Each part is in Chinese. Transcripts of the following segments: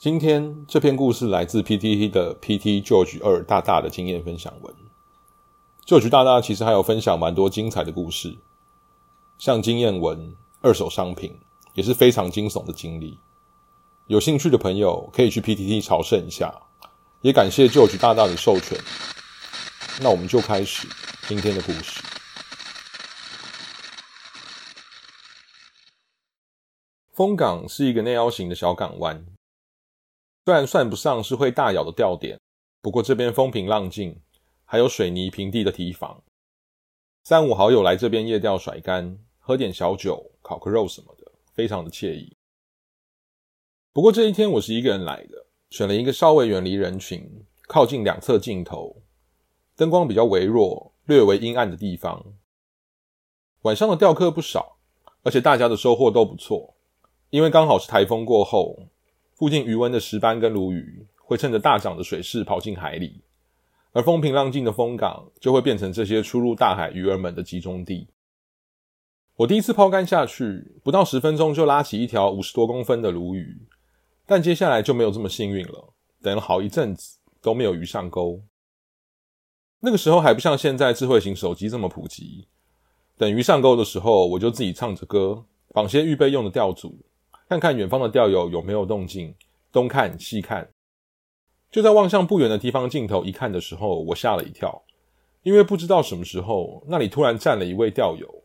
今天这篇故事来自 PTT 的 PT George 二大大的经验分享文。George 大大其实还有分享蛮多精彩的故事，像经验文、二手商品，也是非常惊悚的经历。有兴趣的朋友可以去 PTT 朝圣一下。也感谢 George 大大的授权。那我们就开始今天的故事。风港是一个内凹型的小港湾，虽然算不上是会大咬的钓点，不过这边风平浪静，还有水泥平地的堤防。三五好友来这边夜钓甩竿，喝点小酒，烤个肉什么的，非常的惬意。不过这一天我是一个人来的，选了一个稍微远离人群、靠近两侧镜头、灯光比较微弱、略为阴暗的地方。晚上的钓客不少，而且大家的收获都不错。因为刚好是台风过后，附近鱼温的石斑跟鲈鱼会趁着大涨的水势跑进海里，而风平浪静的风港就会变成这些出入大海鱼儿们的集中地。我第一次抛竿下去，不到十分钟就拉起一条五十多公分的鲈鱼，但接下来就没有这么幸运了，等了好一阵子都没有鱼上钩。那个时候还不像现在智慧型手机这么普及，等鱼上钩的时候，我就自己唱着歌，绑些预备用的钓组。看看远方的钓友有没有动静，东看西看。就在望向不远的地方镜头一看的时候，我吓了一跳，因为不知道什么时候那里突然站了一位钓友。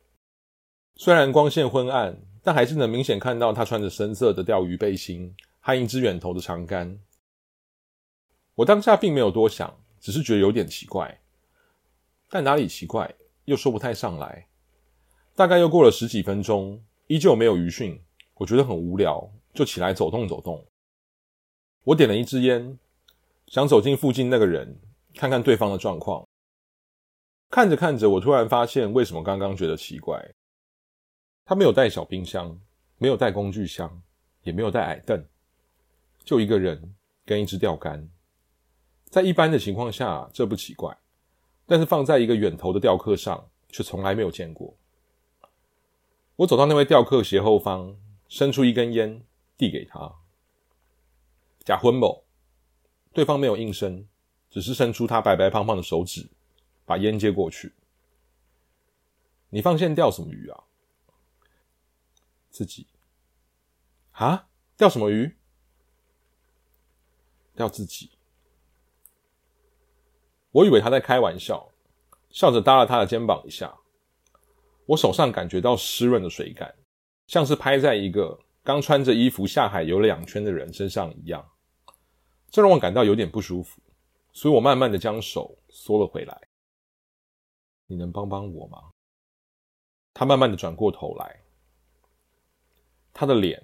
虽然光线昏暗，但还是能明显看到他穿着深色的钓鱼背心，和一支远投的长竿。我当下并没有多想，只是觉得有点奇怪，但哪里奇怪又说不太上来。大概又过了十几分钟，依旧没有鱼讯。我觉得很无聊，就起来走动走动。我点了一支烟，想走进附近那个人，看看对方的状况。看着看着，我突然发现，为什么刚刚觉得奇怪？他没有带小冰箱，没有带工具箱，也没有带矮凳，就一个人跟一支钓竿。在一般的情况下，这不奇怪，但是放在一个远投的钓客上，却从来没有见过。我走到那位钓客斜后方。伸出一根烟，递给他。假昏某，对方没有应声，只是伸出他白白胖胖的手指，把烟接过去。你放线钓什么鱼啊？自己。啊？钓什么鱼？钓自己。我以为他在开玩笑，笑着搭了他的肩膀一下。我手上感觉到湿润的水感。像是拍在一个刚穿着衣服下海游了两圈的人身上一样，这让我感到有点不舒服，所以我慢慢的将手缩了回来。你能帮帮我吗？他慢慢的转过头来，他的脸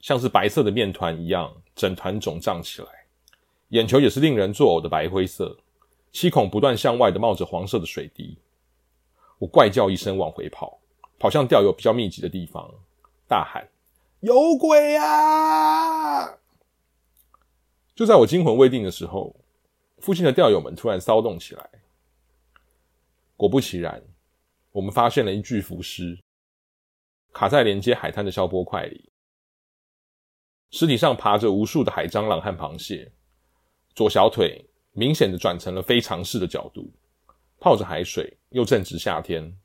像是白色的面团一样，整团肿胀起来，眼球也是令人作呕的白灰色，七孔不断向外的冒着黄色的水滴。我怪叫一声，往回跑，跑向钓友比较密集的地方。大喊：“有鬼啊！”就在我惊魂未定的时候，附近的钓友们突然骚动起来。果不其然，我们发现了一具浮尸，卡在连接海滩的消波块里。尸体上爬着无数的海蟑螂和螃蟹，左小腿明显的转成了非常式的角度，泡着海水，又正值夏天，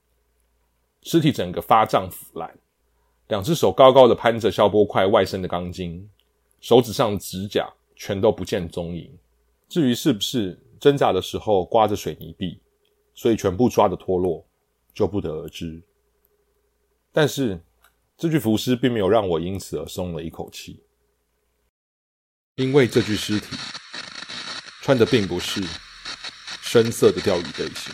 尸体整个发胀腐烂。两只手高高的攀着消波块外伸的钢筋，手指上指甲全都不见踪影。至于是不是挣扎的时候刮着水泥壁，所以全部抓的脱落，就不得而知。但是这具浮尸并没有让我因此而松了一口气，因为这具尸体穿的并不是深色的钓鱼背心。